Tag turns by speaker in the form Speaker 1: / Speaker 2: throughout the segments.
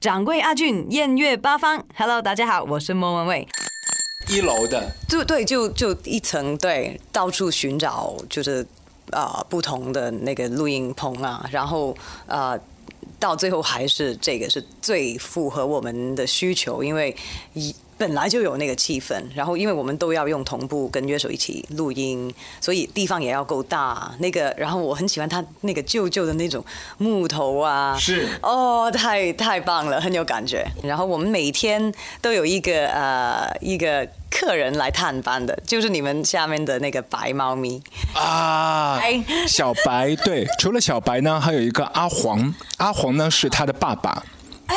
Speaker 1: 掌柜阿俊，艳月八方。Hello，大家好，我是莫文蔚。
Speaker 2: 一楼的，
Speaker 1: 就对，就就一层，对，到处寻找，就是啊不同的那个录音棚啊，然后啊。到最后还是这个是最符合我们的需求，因为一本来就有那个气氛，然后因为我们都要用同步跟乐手一起录音，所以地方也要够大。那个，然后我很喜欢他那个旧旧的那种木头啊，
Speaker 2: 是
Speaker 1: 哦，太太棒了，很有感觉。然后我们每天都有一个呃一个。客人来探班的，就是你们下面的那个白猫咪
Speaker 2: 啊，小白对，除了小白呢，还有一个阿黄，阿黄呢是他的爸爸。
Speaker 1: 哎，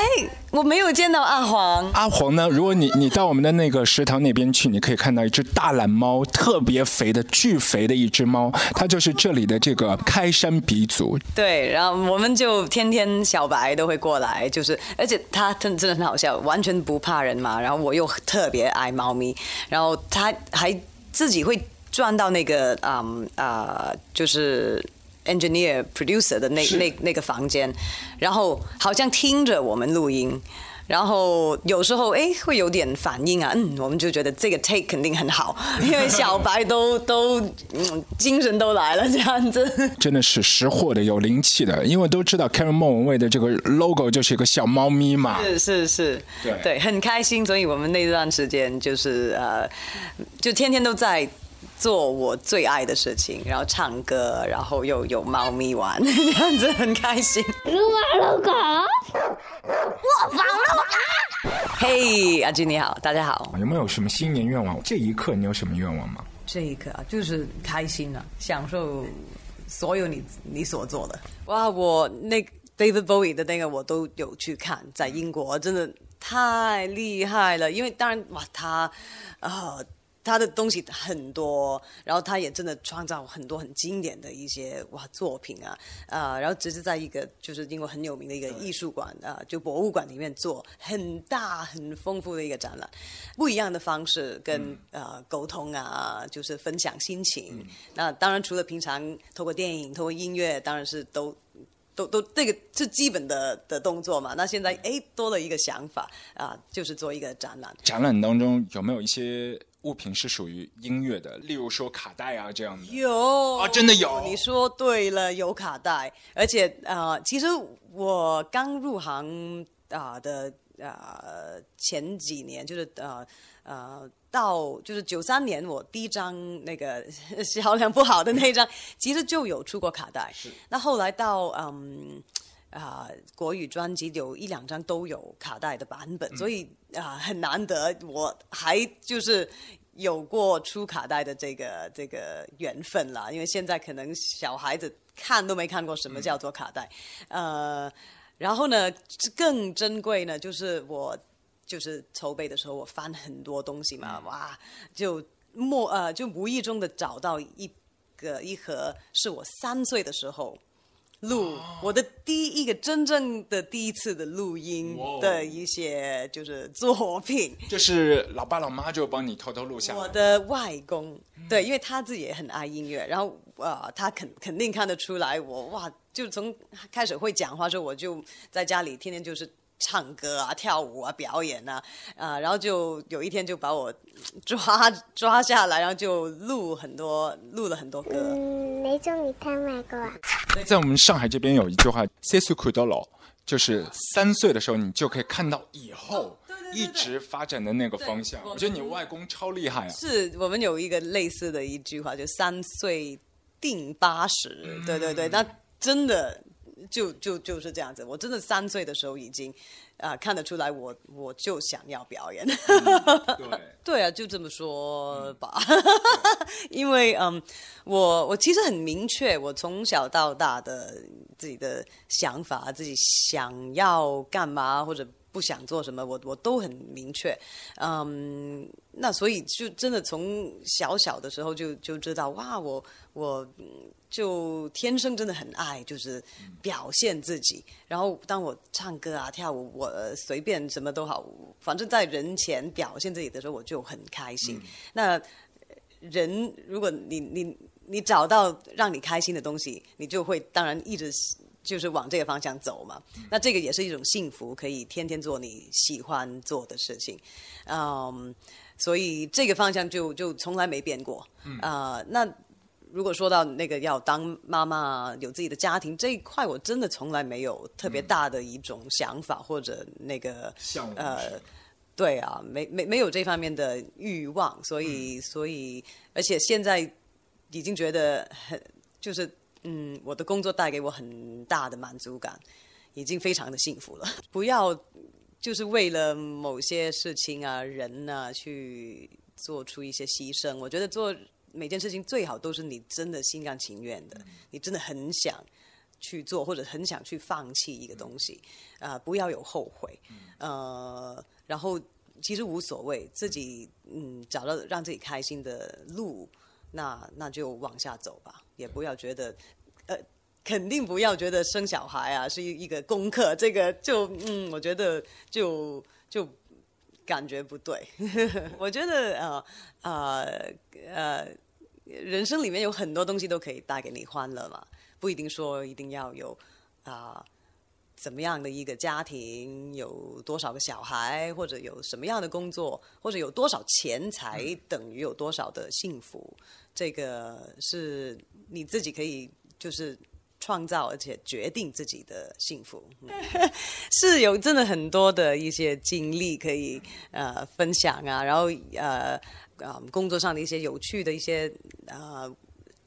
Speaker 1: 我没有见到阿黄。
Speaker 2: 阿黄呢？如果你你到我们的那个食堂那边去，你可以看到一只大懒猫，特别肥的、巨肥的一只猫，它就是这里的这个开山鼻祖。
Speaker 1: 对，然后我们就天天小白都会过来，就是而且它真真的很好笑，完全不怕人嘛。然后我又特别爱猫咪，然后它还自己会转到那个嗯啊，就是。Engineer producer 的那那那个房间，然后好像听着我们录音，然后有时候哎会有点反应啊，嗯，我们就觉得这个 take 肯定很好，因为小白都都嗯精神都来了这样子，
Speaker 2: 真的是识货的有灵气的，因为都知道 Karen 莫文蔚的这个 logo 就是一个小猫咪嘛，
Speaker 1: 是是是，
Speaker 2: 对。
Speaker 1: 对，很开心，所以我们那段时间就是呃，就天天都在。做我最爱的事情，然后唱歌，然后又有猫咪玩，这样子很开心。撸啊撸狗，我放了我。嘿，阿俊你好，大家好。
Speaker 2: 有没有什么新年愿望？这一刻你有什么愿望吗？
Speaker 1: 这一刻啊，就是开心啊，享受所有你你所做的。哇，我那 David Bowie 的那个我都有去看，在英国真的太厉害了。因为当然哇，他啊。他的东西很多，然后他也真的创造很多很经典的一些哇作品啊，啊，然后只是在一个就是英国很有名的一个艺术馆啊，就博物馆里面做很大很丰富的一个展览，不一样的方式跟呃沟通啊，就是分享心情。那当然除了平常透过电影、透过音乐，当然是都都都这个是基本的的动作嘛。那现在哎多了一个想法啊，就是做一个展览。
Speaker 2: 展览当中有没有一些？物品是属于音乐的，例如说卡带啊这样的。
Speaker 1: 有
Speaker 2: 啊，真的有。
Speaker 1: 你说对了，有卡带，而且啊，其实我刚入行啊的啊前几年，就是呃呃到就是九三年，我第一张那个 销量不好的那一张，其实就有出过卡带。
Speaker 2: 是。
Speaker 1: 那后来到嗯啊国语专辑有一两张都有卡带的版本，所以。啊，很难得，我还就是有过出卡带的这个这个缘分啦。因为现在可能小孩子看都没看过什么叫做卡带，呃，然后呢，更珍贵呢，就是我就是筹备的时候，我翻很多东西嘛，哇，就莫呃，就无意中的找到一个一盒，是我三岁的时候。录我的第一个真正的第一次的录音的一些就是作品，
Speaker 2: 就是老爸老妈就帮你偷偷录下。
Speaker 1: 我的外公对，因为他自己也很爱音乐，然后呃，他肯肯定看得出来我哇，就从开始会讲话时候，我就在家里天天就是。唱歌啊，跳舞啊，表演啊，啊，然后就有一天就把我抓抓下来，然后就录很多，录了很多歌。
Speaker 3: 嗯，你中意听咩歌啊？
Speaker 2: 在我们上海这边有一句话，“岁数看到老”，就是三岁的时候你就可以看到以后一直发展的那个方向。我觉得你外公超厉害啊！
Speaker 1: 是我们有一个类似的一句话，就“三岁定八十”。对对对，那真的。就就就是这样子，我真的三岁的时候已经，啊看得出来我我就想要表演，
Speaker 2: 对。
Speaker 1: 对啊，就这么说吧，因为嗯，我我其实很明确，我从小到大的自己的想法，自己想要干嘛或者不想做什么，我我都很明确，嗯，那所以就真的从小小的时候就就知道，哇，我我。就天生真的很爱，就是表现自己。然后当我唱歌啊、跳舞，我随便什么都好，反正在人前表现自己的时候，我就很开心。那人，如果你你你找到让你开心的东西，你就会当然一直就是往这个方向走嘛。那这个也是一种幸福，可以天天做你喜欢做的事情，嗯，所以这个方向就就从来没变过。啊、那如果说到那个要当妈妈、有自己的家庭这一块，我真的从来没有特别大的一种想法或者那个
Speaker 2: 项目
Speaker 1: 呃，对啊，没没没有这方面的欲望，所以、所以，而且现在已经觉得很就是嗯，我的工作带给我很大的满足感，已经非常的幸福了。不要就是为了某些事情啊、人啊去做出一些牺牲。我觉得做每件事情最好都是你真的心甘情愿的，你真的很想去做，或者很想去放弃一个东西，啊、不要有后悔，呃，然后其实无所谓，自己嗯找到让自己开心的路，那那就往下走吧，也不要觉得呃。肯定不要觉得生小孩啊是一一个功课，这个就嗯，我觉得就就感觉不对。我觉得呃呃呃，人生里面有很多东西都可以带给你欢乐嘛，不一定说一定要有啊、怎么样的一个家庭，有多少个小孩，或者有什么样的工作，或者有多少钱才等于有多少的幸福，这个是你自己可以就是。创造而且决定自己的幸福，嗯 是有真的很多的一些经历可以呃分享啊，然后呃啊、工作上的一些有趣的一些呃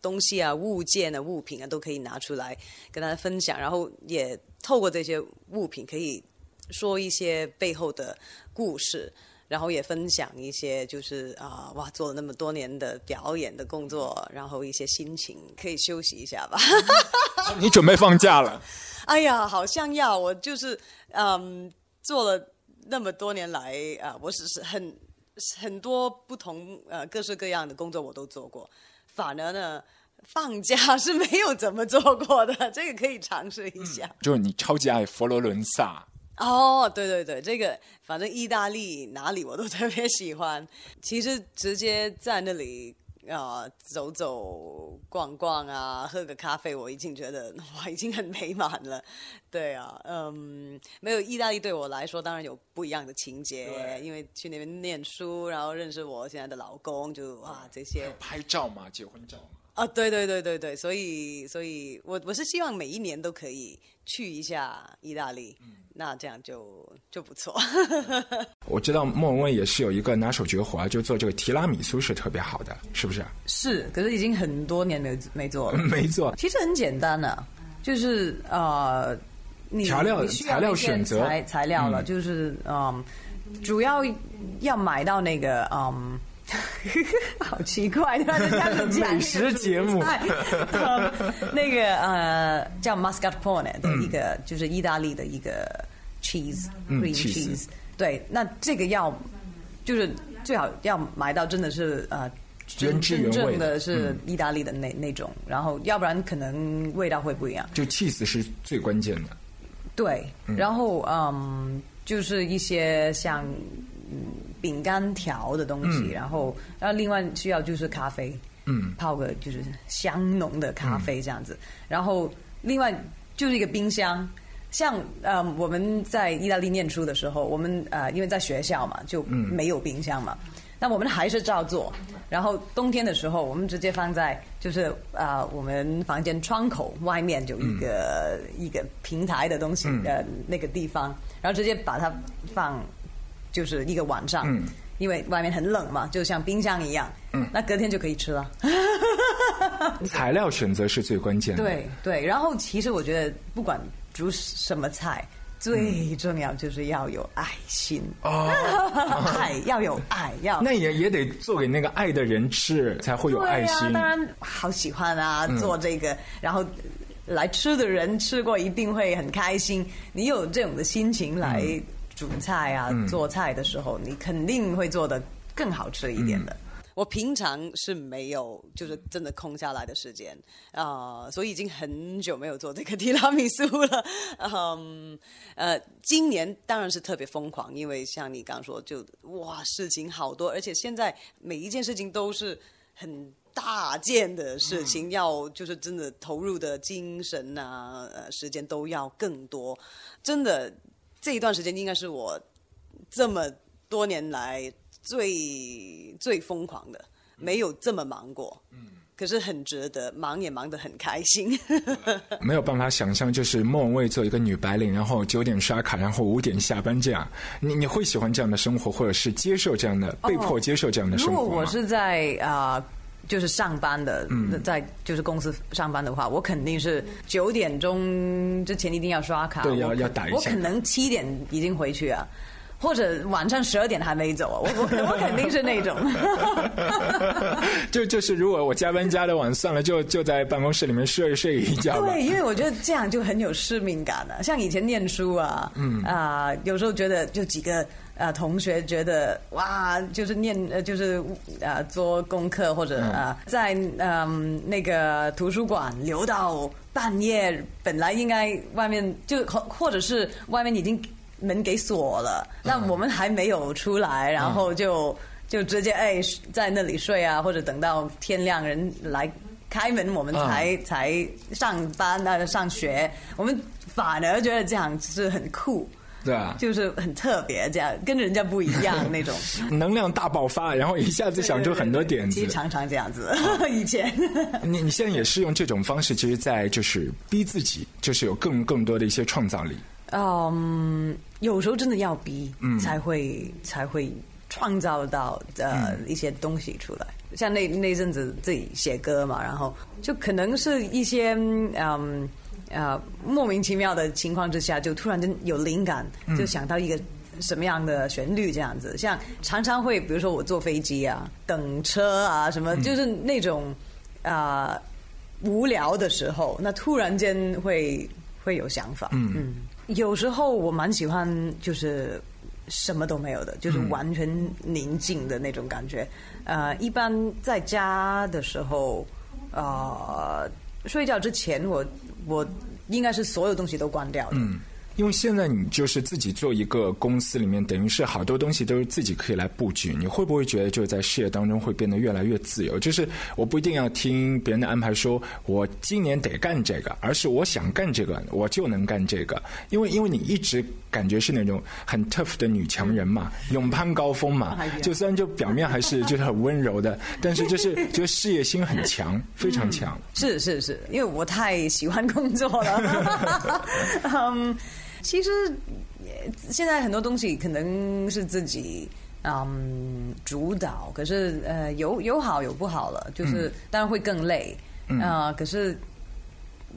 Speaker 1: 东西啊、物件啊、物品啊，都可以拿出来跟大家分享，然后也透过这些物品可以说一些背后的故事。然后也分享一些，就是啊、哇，做了那么多年的表演的工作，然后一些心情，可以休息一下吧。
Speaker 2: 你准备放假了？
Speaker 1: 哎呀，好像要我就是嗯，做了那么多年来啊、我只是很很多不同呃各式各样的工作我都做过，反而呢放假 是没有怎么做过的，这个可以尝试一下。
Speaker 2: 就是你超级爱佛罗伦萨，
Speaker 1: 哦，对对对，这个反正意大利哪里我都特别喜欢。其实直接在那里啊、呃走走逛逛啊，喝个咖啡，我已经觉得哇，已经很美满了。对啊，嗯，没有意大利对我来说当然有不一样的情节，因为去那边念书，然后认识我现在的老公，就哇这些
Speaker 2: 拍照嘛，结婚照嘛。
Speaker 1: 啊，对对对对对，所以所以我我是希望每一年都可以去一下意大利，那这样就就不错。
Speaker 2: 我知道莫文蔚也是有一个拿手绝活，就做这个提拉米苏是特别好的，是不是？
Speaker 1: 是，可是已经很多年没有没做了。
Speaker 2: 没做，
Speaker 1: 其实很简单啊，就是呃，你
Speaker 2: 调料
Speaker 1: 你
Speaker 2: 材料选择
Speaker 1: 材材料了，
Speaker 2: 嗯
Speaker 1: 就是嗯，主要要买到那个嗯。好奇怪，突然间开始讲
Speaker 2: 美食节目。
Speaker 1: 那个主菜嗯那个呃叫 mascarpone 的一个，就是意大利的一个 cheese
Speaker 2: 嗯
Speaker 1: cream
Speaker 2: cheese
Speaker 1: 对，那这个要就是最好要买到真的是呃
Speaker 2: 原汁原的。
Speaker 1: 是意大利的那那种，然后要不然可能味道会不一样。
Speaker 2: 就 cheese 是最关键的。
Speaker 1: 对，然后嗯，就是一些像嗯饼干条的东西，然后然后另外需要就是咖啡，
Speaker 2: 嗯，
Speaker 1: 泡个就是香浓的咖啡这样子，然后另外就是一个冰箱。像呃，我们在意大利念书的时候，我们呃，因为在学校嘛，就没有冰箱嘛，那我们还是照做。然后冬天的时候，我们直接放在就是啊、呃我们房间窗口外面有一个、一个平台的东西的、那个地方，然后直接把它放就是一个晚上，
Speaker 2: 嗯
Speaker 1: 因为外面很冷嘛，就像冰箱一样，嗯，那隔天就可以吃了。
Speaker 2: 材料选择是最关键的。
Speaker 1: 对对，然后其实我觉得不管煮什么菜，最重要就是要有爱心，
Speaker 2: 哦，
Speaker 1: 爱要有爱，要
Speaker 2: 那也也得做给那个爱的人吃，才会有爱心。
Speaker 1: 当然好喜欢啊，做这个，然后来吃的人吃过一定会很开心。你有这种的心情来煮菜啊、做菜的时候，你肯定会做的更好吃一点的。我平常是没有，就是真的空下来的时间啊、所以已经很久没有做这个提拉米苏了。嗯，呃，今年当然是特别疯狂，因为像你刚说，就哇，事情好多，而且现在每一件事情都是很大件的事情，要就是真的投入的精神啊、呃时间都要更多。真的，这一段时间应该是我这么多年来最最疯狂的，没有这么忙过。嗯。可是很值得，忙也忙得很开心。
Speaker 2: 没有办法想象，就是莫文蔚做一个女白领，然后九点刷卡，然后五点下班这样。你你会喜欢这样的生活，或者是接受这样的，被迫接受这样的生活吗？
Speaker 1: 如果我是在啊、就是上班的，在就是公司上班的话，我肯定是九点钟之前一定要刷卡，
Speaker 2: 对要要打一下
Speaker 1: 我可能七点已经回去啊。或者晚上十二点还没走啊，我我我肯定是那种。
Speaker 2: 就就是，如果我加班加的晚，算了，就就在办公室里面睡睡一觉。
Speaker 1: 对，因为我觉得这样就很有使命感了、像以前念书啊，嗯啊、有时候觉得就几个啊、同学觉得哇，就是念呃就是呃、做功课或者啊、在嗯那个图书馆留到半夜，本来应该外面就或或者是外面已经门给锁了，那我们还没有出来，然后就。就直接哎在那里睡啊，或者等到天亮人来开门，我们才、才上班啊上学。我们反而觉得这样是很酷，
Speaker 2: 对啊，
Speaker 1: 就是很特别，这样跟人家不一样那种。
Speaker 2: 能量大爆发，然后一下子想出很多点子
Speaker 1: 其实。常常这样子，以前。
Speaker 2: 你你现在也是用这种方式，其实在就是逼自己，就是有更更多的一些创造力。
Speaker 1: 嗯，有时候真的要逼，嗯才会才会创造到呃、一些东西出来。像那那阵子自己写歌嘛，然后就可能是一些嗯呃莫名其妙的情况之下，就突然间有灵感，就想到一个。什么样的旋律这样子？像常常会，比如说我坐飞机啊、等车啊，什么，就是那种啊、无聊的时候，那突然间会会有想法。嗯嗯，有时候我蛮喜欢，就是什么都没有的，就是完全宁静的那种感觉。呃，一般在家的时候，呃，睡觉之前我我应该是所有东西都关掉的。
Speaker 2: 因为现在你就是自己做一个公司里面，等于是好多东西都是自己可以来布局。你会不会觉得就在事业当中会变得越来越自由？就是我不一定要听别人的安排说，我今年得干这个，而是我想干这个，我就能干这个。因为因为你一直感觉是那种很 tough 的女强人嘛，勇攀高峰嘛。就虽然就表面还是就是很温柔的，但是就是就事业心很强，非常强。
Speaker 1: 是是是，因为我太喜欢工作了。嗯，其实呃现在很多东西可能是自己嗯主导，可是呃有有好有不好了，就是、当然会更累啊、可是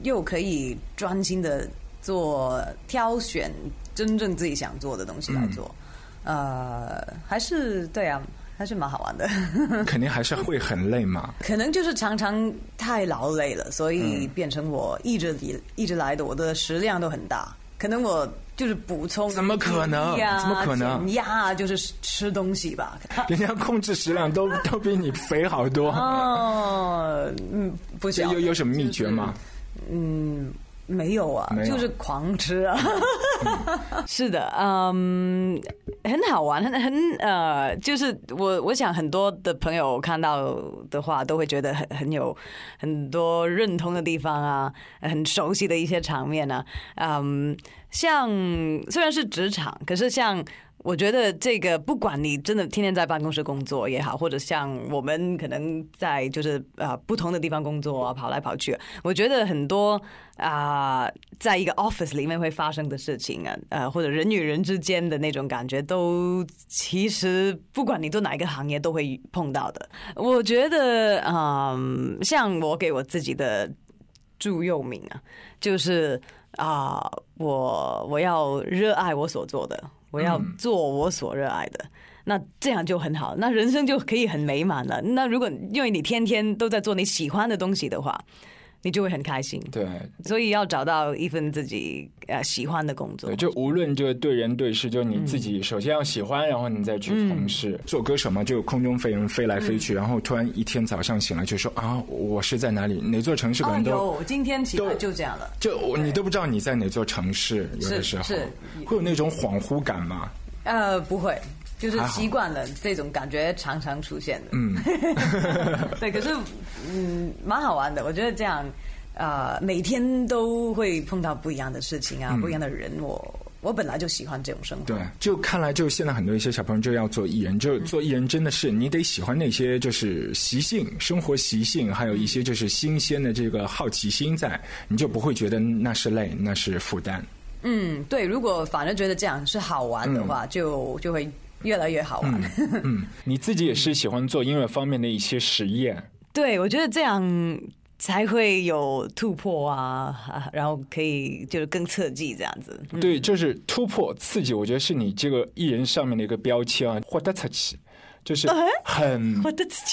Speaker 1: 又可以专心的做挑选真正自己想做的东西来做，呃，还是对啊，还是蛮好玩的。
Speaker 2: 肯定还是会很累嘛。
Speaker 1: 可能就是常常太劳累了，所以
Speaker 2: 嗯
Speaker 1: 变成我一直以一直来的我的食量都很大。可能我就是补充
Speaker 2: 怎么可能怎么可能
Speaker 1: 减压就是吃东西吧。
Speaker 2: 人家控制食量都 都比你肥好多。
Speaker 1: 哦，嗯，不
Speaker 2: 这
Speaker 1: 晓得
Speaker 2: 有有什么秘诀吗？
Speaker 1: 嗯，没有啊，
Speaker 2: 有
Speaker 1: 就是狂吃啊。是的，嗯，很好玩，很很呃，就是我我想很多的朋友看到的话，都会觉得很很有很多认同的地方啊，很熟悉的一些场面啊，嗯，像虽然是职场，可是像。我觉得这个，不管你真的天天在办公室工作也好，或者像我们可能在就是呃不同的地方工作啊，跑来跑去，我觉得很多啊、在一个 office 里面会发生的事情啊，呃，或者人与人之间的那种感觉，都其实不管你做哪一个行业都会碰到的。我觉得，嗯，像我给我自己的座右铭啊，就是啊、我我要热爱我所做的，我要做我所热爱的。那这样就很好，那人生就可以很美满了。那如果因为你天天都在做你喜欢的东西的话，你就会很开心。
Speaker 2: 对
Speaker 1: 所以要找到一份自己呃喜欢的工作
Speaker 2: 对，。就无论就对人对事，就你自己首先要喜欢，然后你再去从事。做歌手嘛，就空中飞人飞来飞去，然后突然一天早上醒来就说啊，我是在哪里？哪座城市？可
Speaker 1: 啊，
Speaker 2: 能都。
Speaker 1: 有，今天起来就这样了。
Speaker 2: 就你都不知道你在哪座城市，有的时候
Speaker 1: 是
Speaker 2: 会有那种恍惚感吗？
Speaker 1: 呃，不会，就是习惯了这种感觉常常出现的。
Speaker 2: 嗯，
Speaker 1: 对，可是嗯，蛮好玩的。我觉得这样，呃，每天都会碰到不一样的事情啊，不一样的人。我我本来就喜欢这种生活。
Speaker 2: 对，就看来就现在很多一些小朋友就要做艺人，就做艺人真的是你得喜欢那些就是习性、生活习性，还有一些就是新鲜的这个好奇心在，你就不会觉得那是累，那是负担。
Speaker 1: 嗯，对。如果反而觉得这样是好玩的
Speaker 2: 嗯
Speaker 1: 话，就就会越来越好玩。
Speaker 2: 嗯，你自己也是喜欢做音乐方面的一些实验。
Speaker 1: 对，我觉得这样才会有突破啊，啊 然后可以就是更刺激这样子。嗯
Speaker 2: 对，就是突破刺激，我觉得是你这个艺人上面的一个标签就是很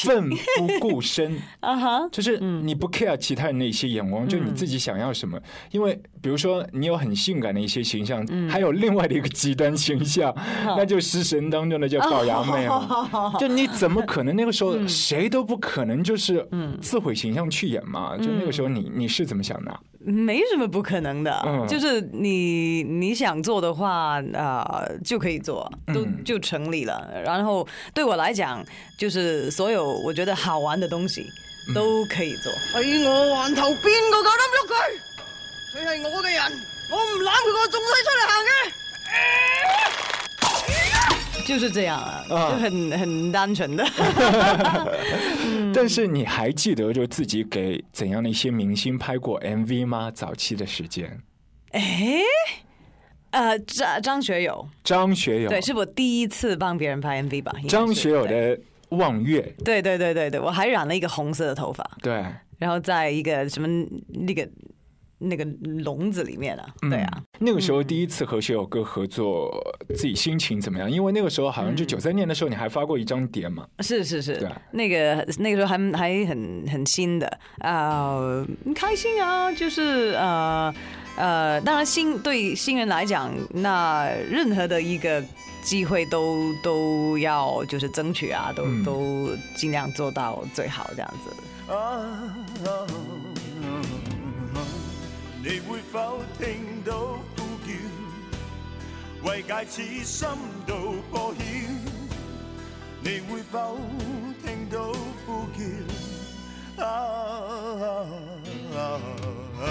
Speaker 2: 奋不顾身。
Speaker 1: 啊 哈，
Speaker 2: 就是你不 care 其他人的一些眼光，就你自己想要什么。因为比如说你有很性感的一些形象，还有另外的一个极端形象，那就食神当中的叫龅牙妹 嘛。就你怎么可能那个时候谁都不可能就是自毁形象去演嘛？就那个时候你你是怎么想的啊？
Speaker 1: 没什么不可能的，
Speaker 2: 嗯
Speaker 1: 就是你你想做的话，啊、就可以做，都
Speaker 2: 嗯
Speaker 1: 就成立了。然后对我来讲，就是所有我觉得好玩的东西都可以做。喺我環頭邊個夠膽喐佢？佢係我嘅人，我唔攬佢，我仲使出嚟行嘅。就是这样啊，
Speaker 2: 啊。
Speaker 1: 就很很单纯的。
Speaker 2: 但是你还记得就自己给怎样的一些明星拍过 MV 吗？早期的时间，
Speaker 1: 哎，呃，张张学友，
Speaker 2: 张学友，
Speaker 1: 对，是我第一次帮别人拍 MV 吧？
Speaker 2: 张学友的《望月》，
Speaker 1: 对对对对对，我还染了一个红色的头发，
Speaker 2: 对。
Speaker 1: 然后在一个什么那个那个笼子里面啊，对啊，
Speaker 2: 那个时候第一次和学友哥合作，自己心情怎么样？因为那个时候好像就九三年的时候，你还发过一张碟嘛。
Speaker 1: 是是是
Speaker 2: 对，
Speaker 1: 那个那个时候还还很很新的啊、很开心啊，就是呃呃，当然新对新人来讲，那任何的一个。机会都都要就是争取啊，都、
Speaker 2: 嗯
Speaker 1: 都尽量做到最好这样子。
Speaker 4: 你会否听到呼叫？为戒此心到破曉，你会否听到呼叫？啊啊啊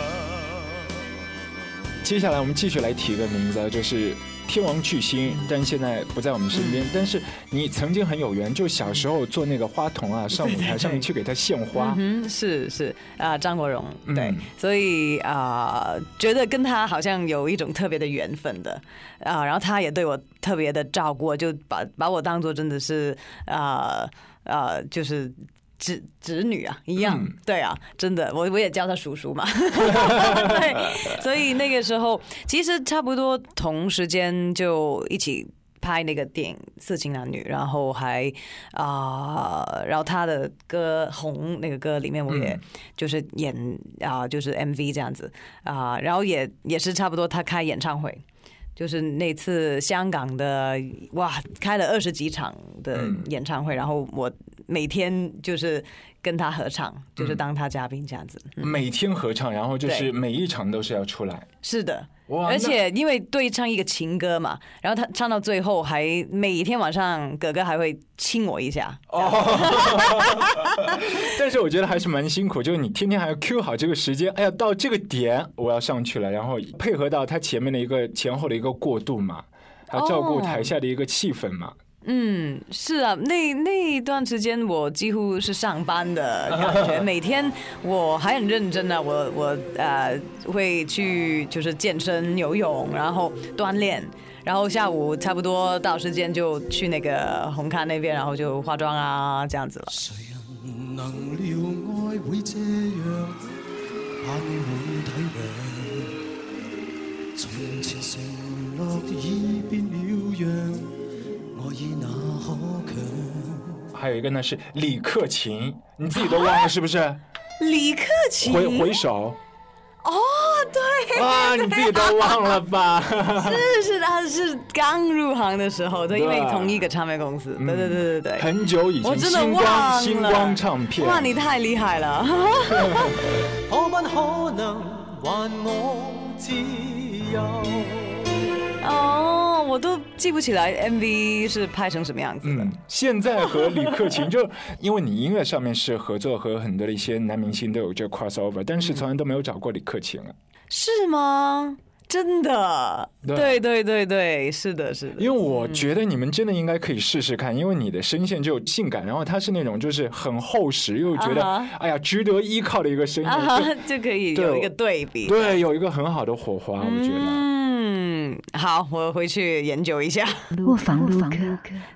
Speaker 2: 接下来我们继续来提一个名字啊，就是天王巨星，但现在不在我们身边。但是你曾经很有缘，就小时候做那个花童啊，上舞台上面去给他献花。
Speaker 1: 嗯，是是啊、张国荣
Speaker 2: 嗯
Speaker 1: 对，所以啊、觉得跟他好像有一种特别的缘分的啊、然后他也对我特别的照顾，就把把我当做真的是啊啊、就是。侄侄女啊，一样，
Speaker 2: 嗯
Speaker 1: 对啊，真的，我我也叫他叔叔嘛，对，所以那个时候其实差不多同时间就一起拍那个电影《色情男女》，然后还啊、然后他的歌《红》那个歌里面，我也就是演啊、就是 MV 这样子啊、然后也也是差不多他开演唱会。就是那次香港的哇，开了二十几场的演唱会，然后我每天就是跟他合唱，就是当他嘉宾这样子。嗯
Speaker 2: 每天合唱，然后就是每一场都是要出来。
Speaker 1: 是的，
Speaker 2: 哇
Speaker 1: 而且因为对唱一个情歌嘛，然后他唱到最后还每一天晚上哥哥还会亲我一下。
Speaker 2: 但是我觉得还是蛮辛苦，就是你天天还要 Q 好这个时间，哎呀，到这个点我要上去了，然后配合到他前面的一个前后的一个过渡嘛，还要照顾
Speaker 1: 哦
Speaker 2: 台下的一个气氛嘛。
Speaker 1: 嗯，是啊，那那一段时间我几乎是上班的感觉，每天我还很认真啊，我我呃会去就是健身、游泳，然后锻炼。然后下午差不多到时间就去那个红磡那边，然后就化妆啊这样子了。
Speaker 5: 谁人能料愛會這樣，盼你滿體諒。從前承諾已變了樣，愛意哪可強？
Speaker 2: 还有一个呢是李克勤，你自己都忘了是不是？
Speaker 1: 李克勤
Speaker 2: 回回首，
Speaker 1: 哦，对，
Speaker 2: 哇，你自己都忘了吧？
Speaker 1: 是是他是刚入行的时候，对，因为同一个唱片公司，对对对对对。
Speaker 2: 很久以前，
Speaker 1: 我真的
Speaker 2: 星
Speaker 1: 忘了，
Speaker 2: 光星光唱片，
Speaker 1: 哇，你太厉害了！
Speaker 5: 可不可能还我自由？
Speaker 1: 哦，我都记不起来 MV 是拍成什么样子的。
Speaker 2: 嗯，现在和李克勤就 因为你音乐上面是合作和很多的一些男明星都有这 crossover，但是从来都没有找过李克勤啊。
Speaker 1: 是吗？真的？
Speaker 2: 对
Speaker 1: 对对对对，是的，是的。
Speaker 2: 因为我觉得你们真的应该可以试试看，因为你的声线就性感，然后他是那种就是很厚实，又觉得、哎呀值得依靠的一个声音，
Speaker 1: 就可以有一个对比。
Speaker 2: 对，有一个很好的火花，我觉得。
Speaker 1: 嗯，好，我回去研究一下。
Speaker 6: 卧房录客，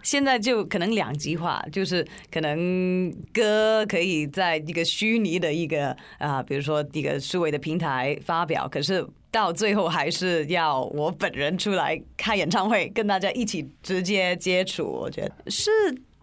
Speaker 1: 现在就可能两极化，就是可能歌可以在一个虚拟的一个啊、比如说一个数位的平台发表，可是到最后还是要我本人出来开演唱会，跟大家一起直接接触。我觉得是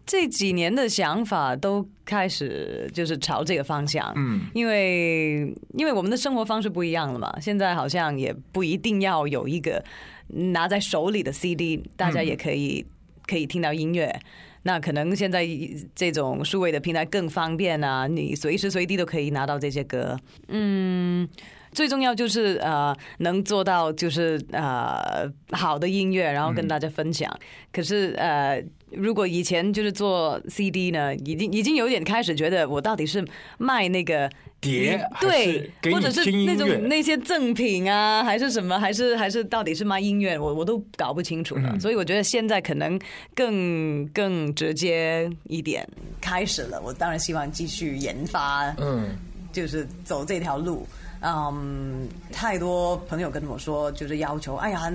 Speaker 1: 这几年的想法都开始就是朝这个方向，
Speaker 2: 嗯，
Speaker 1: 因为因为我们的生活方式不一样了嘛，现在好像也不一定要有一个拿在手里的 CD，大家也可以、可以听到音乐。那可能现在这种数位的平台更方便啊，你随时随地都可以拿到这些歌。嗯，最重要就是呃，能做到就是呃好的音乐，然后跟大家分享。可是呃，如果以前就是做 CD 呢，已经已经有点开始觉得我到底是卖那个
Speaker 2: 碟
Speaker 1: 对，或者是那种那些赠品啊，还是什么，还是还是到底是卖音乐，我我都搞不清楚了。
Speaker 2: 嗯
Speaker 1: 所以我觉得现在可能更更直接一点开始了。我当然希望继续研发，
Speaker 2: 嗯，
Speaker 1: 就是走这条路。嗯，太多朋友跟我说，就是要求，哎呀，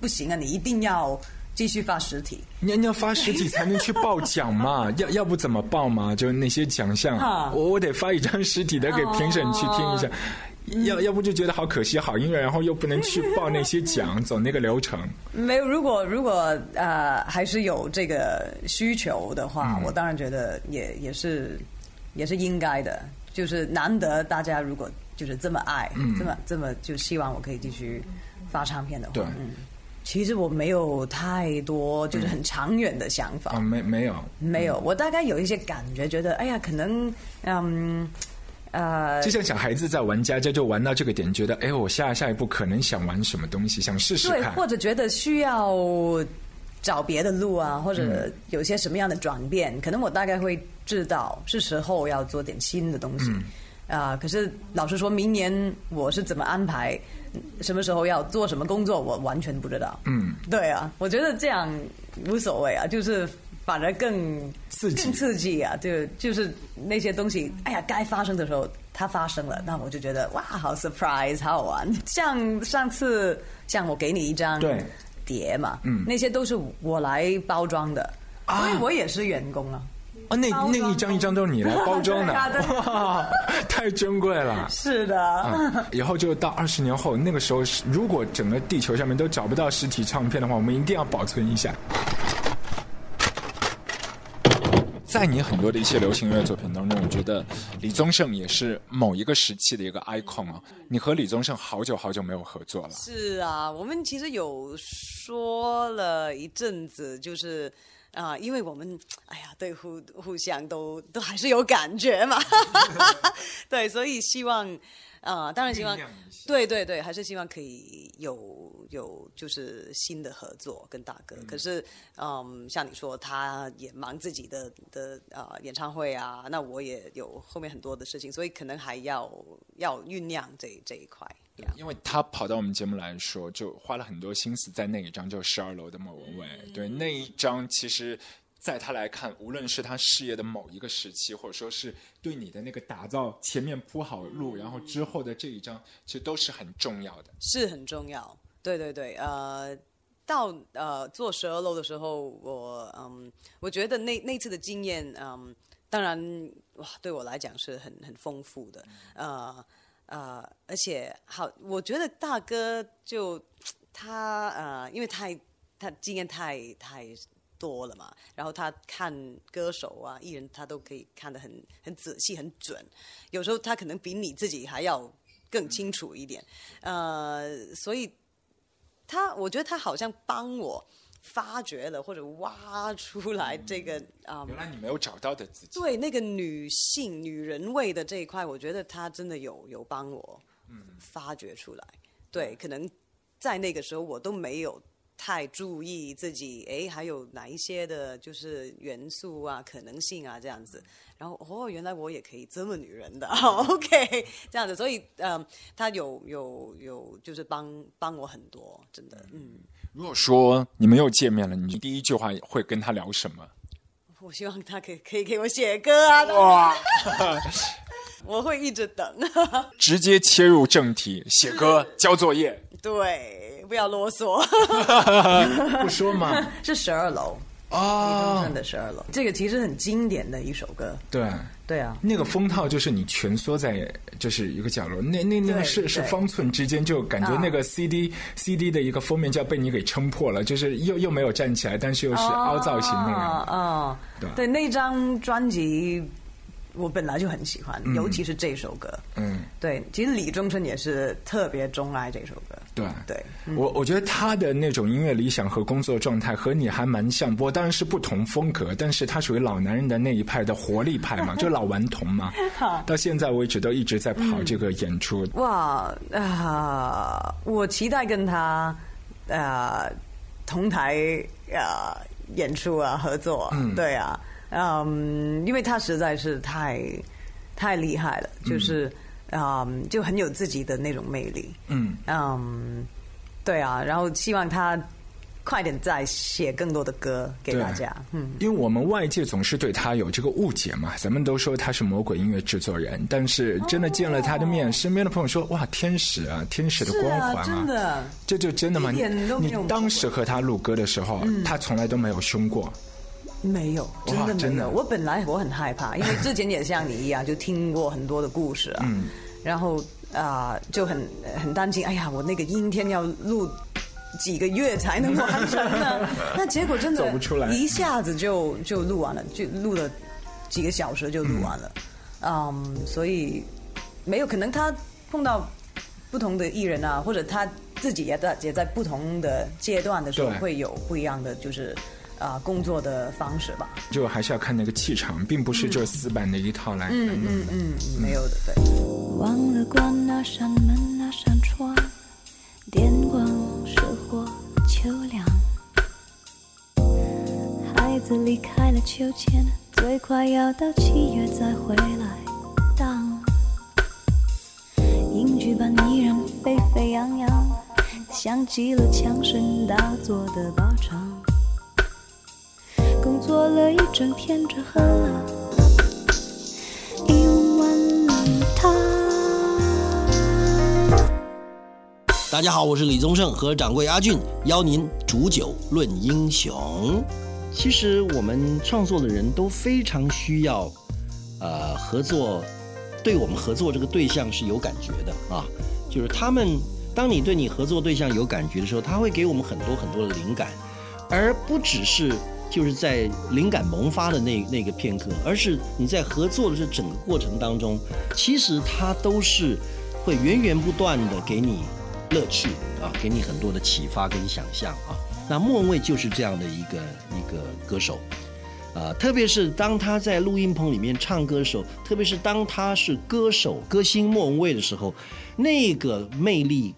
Speaker 1: 不行啊，你一定要继续发实体。
Speaker 2: 你你要发实体才能去报奖嘛，要要不怎么报嘛？就那些奖项，我我得发一张实体的给评审去听一下。要要不就觉得好可惜，好音乐，然后又不能去报那些奖，走那个流程。
Speaker 1: 没有，如果如果呃还是有这个需求的话，我当然觉得也也是也是应该的。就是难得大家如果就是这么爱，这么这么就希望我可以继续发唱片的话，
Speaker 2: 对
Speaker 1: 嗯，其实我没有太多就是很长远的想法，
Speaker 2: 啊，没没有，
Speaker 1: 没有，我大概有一些感觉，觉得哎呀，可能嗯呃
Speaker 2: 就像小孩子在玩家家，就玩到这个点，觉得哎，我下下一步可能想玩什么东西，想试试
Speaker 1: 对，
Speaker 2: 看。
Speaker 1: 或者觉得需要找别的路啊，或者有些什么样的转变，可能我大概会知道是时候要做点新的东西。啊、可是老实说，明年我是怎么安排，什么时候要做什么工作，我完全不知道。
Speaker 2: 嗯，
Speaker 1: 对啊，我觉得这样无所谓啊，就是反而更
Speaker 2: 刺激
Speaker 1: 更刺激啊！就就是那些东西，哎呀，该发生的时候它发生了，那我就觉得哇，好 surprise，好好玩。像上次，像我给你一张
Speaker 2: 对
Speaker 1: 碟嘛，
Speaker 2: 嗯
Speaker 1: 那些都是我来包装的，所以我也是员工啊。
Speaker 2: 哦，那那一张一张都是你来 包装的，太珍贵了。
Speaker 1: 是的，
Speaker 2: 啊，以后就到二十年后，那个时候是如果整个地球上面都找不到实体唱片的话，我们一定要保存一下。在你很多的一些流行音乐作品当中，我觉得李宗盛也是某一个时期的一个 icon 啊。你和李宗盛好久好久没有合作了，
Speaker 1: 是啊，我们其实有说了一阵子，就是啊、因为我们哎呀，对互互相都都还是有感觉嘛，对，所以希望啊、当然希望对对对，还是希望可以有有就是新的合作跟大哥。可是嗯，像你说，他也忙自己的的啊、演唱会啊，那我也有后面很多的事情，所以可能还要要酝酿这这一块。呀
Speaker 2: 因为他跑到我们节目来说，就花了很多心思在那一张，就十二楼的莫文蔚。对那一张，其实在他来看，无论是他事业的某一个时期，或者说是对你的那个打造前面铺好路，然后之后的这一张，其实都是很重要的。
Speaker 1: 是很重要。对对对，呃，到呃做十二楼的时候，我嗯，我觉得那那次的经验，嗯，当然哇，对我来讲是很很丰富的，呃呃，而且好，我觉得大哥就 他呃，因为太他经验太太。多了嘛，然后他看歌手啊、艺人，他都可以看得很很仔细、很准。有时候他可能比你自己还要更清楚一点。呃，所以他，我觉得他好像帮我发掘了或者挖出来这个啊、
Speaker 2: 原来你没有找到的自己。
Speaker 1: 对那个女性、女人味的这一块，我觉得他真的有有帮我发掘出来。对，可能在那个时候我都没有太注意自己，哎，还有哪一些的，就是元素啊、可能性啊这样子。然后哦，原来我也可以这么女人的，OK，这样子。所以，嗯，他有有有，就是帮帮我很多，真的，嗯。
Speaker 2: 如果说你们又见面了，你第一句话会跟他聊什么？
Speaker 1: 我希望他可以 可以给我写歌啊！哇，我会一直等。
Speaker 2: 直接切入正题，写歌、交作业。
Speaker 1: 对，不要啰嗦。
Speaker 2: 不说嘛。
Speaker 1: 是十二楼。李宗盛的十二楼，这个其实很经典的一首歌。
Speaker 2: 对，
Speaker 1: 对啊，
Speaker 2: 那个风套就是你蜷缩在就是一个角落，那那那个是是方寸之间，就感觉那个 CD CD 的一个封面就要被你给撑破了，就是又又没有站起来，但是又是凹造型那样。
Speaker 1: 啊，对，对，那张专辑。我本来就很喜欢，尤其是这首歌。嗯，对，其实李宗盛也是特别钟爱这首歌。
Speaker 2: 对，
Speaker 1: 对
Speaker 2: 我我觉得他的那种音乐理想和工作状态和你还蛮像，不过当然是不同风格，但是他属于老男人的那一派的活力派嘛，就老顽童嘛。到现在为止都一直在跑这个演出。
Speaker 1: 哇啊！我期待跟他啊同台啊演出啊合作。嗯，对啊。嗯，因为他实在是太太厉害了，就是嗯，就很有自己的那种魅力。嗯嗯，对啊，然后希望他快点再写更多的歌给大家。嗯，
Speaker 2: 因为我们外界总是对他有这个误解嘛，咱们都说他是魔鬼音乐制作人，但是真的见了他的面，身边的朋友说哇，天使啊，天使的光环啊，
Speaker 1: 真的，
Speaker 2: 这就真的吗？你当时和他录歌的时候，他从来都没有凶过。
Speaker 1: 没有，真的没有。我本来我很害怕，因为之前也像你一样，就听过很多的故事啊。嗯。然后啊，就很很担心。哎呀，我那个阴天要录几个月才能完成呢？那结果真的
Speaker 2: 走不出来，
Speaker 1: 一下子就就录完了，就录了几个小时就录完了。嗯，所以没有可能他碰到不同的艺人啊，或者他自己也在也在不同的阶段的时候会有不一样的就是。啊，工作的方式吧，
Speaker 2: 就还是要看那个气场，并不是就死板的一套来。
Speaker 1: 嗯嗯嗯，没有的，对。忘了关那扇门，那扇窗，电光石火秋凉。孩子离开了秋千，最快要到七月再回来。当般依然沸沸扬扬，像极了枪声大作的靶场。工作了一整天，只喝了一碗汤。
Speaker 6: 大家好，我是李宗盛和掌柜阿俊，邀您煮酒论英雄。其实我们创作的人都非常需要，呃，合作，对我们合作这个对象是有感觉的啊。就是他们，当你对你合作对象有感觉的时候，他会给我们很多很多的灵感，而不只是。就是在灵感萌发的那那个片刻，而是你在合作的这整个过程当中，其实它都是会源源不断的给你乐趣啊，给你很多的启发跟想象啊。那莫文蔚就是这样的一个一个歌手啊，特别是当他在录音棚里面唱歌的时候，特别是当他是歌手歌星莫文蔚的时候，那个魅力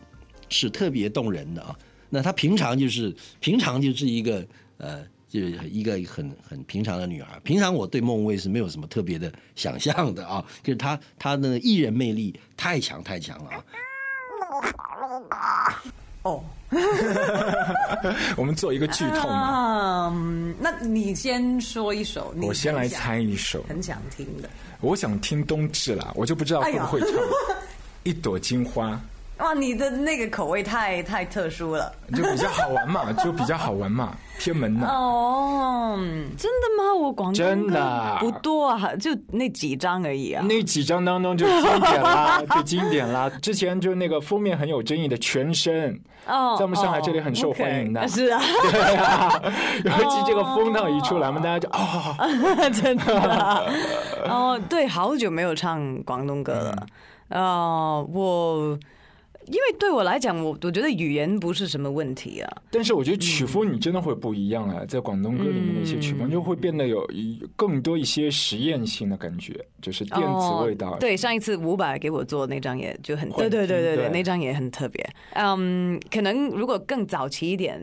Speaker 6: 是特别动人的啊。那他平常就是平常就是一个呃。就是一个很很平常的女孩。平常我对孟蔚是没有什么特别的想象的啊，就是她她的艺人魅力太强太强了
Speaker 1: 啊。哦，
Speaker 2: 我们做一个剧透嘛。
Speaker 1: 嗯，那你先说一首，
Speaker 2: 我先来猜一首，
Speaker 1: 很想听的。
Speaker 2: 我想听冬至啦，我就不知道会不会唱一朵金花。
Speaker 1: 哇，你的那个口味太太特殊了，
Speaker 2: 就比较好玩嘛，就比较好玩嘛，偏门的。
Speaker 1: 哦，真的吗？我广东
Speaker 2: 真的
Speaker 1: 不多啊，就那几张而已啊。
Speaker 2: 那几张当中就经典啦，就经典啦。之前就那个封面很有争议的《全身》，哦，在我们上海这里很受欢迎的。
Speaker 1: 是啊，
Speaker 2: 对啊。尤其这个封套一出来嘛，大家就啊，
Speaker 1: 真的。哦，对，好久没有唱广东歌了。哦，我。因为对我来讲，我我觉得语言不是什么问题啊。
Speaker 2: 但是我觉得曲风你真的会不一样啊，在广东歌里面的一些曲风就会变得有更多一些实验性的感觉，就是电子味道。
Speaker 1: 哦对，上一次伍佰给我做那张也就很，对对对对对，
Speaker 2: 对
Speaker 1: 那张也很特别。嗯，可能如果更早期一点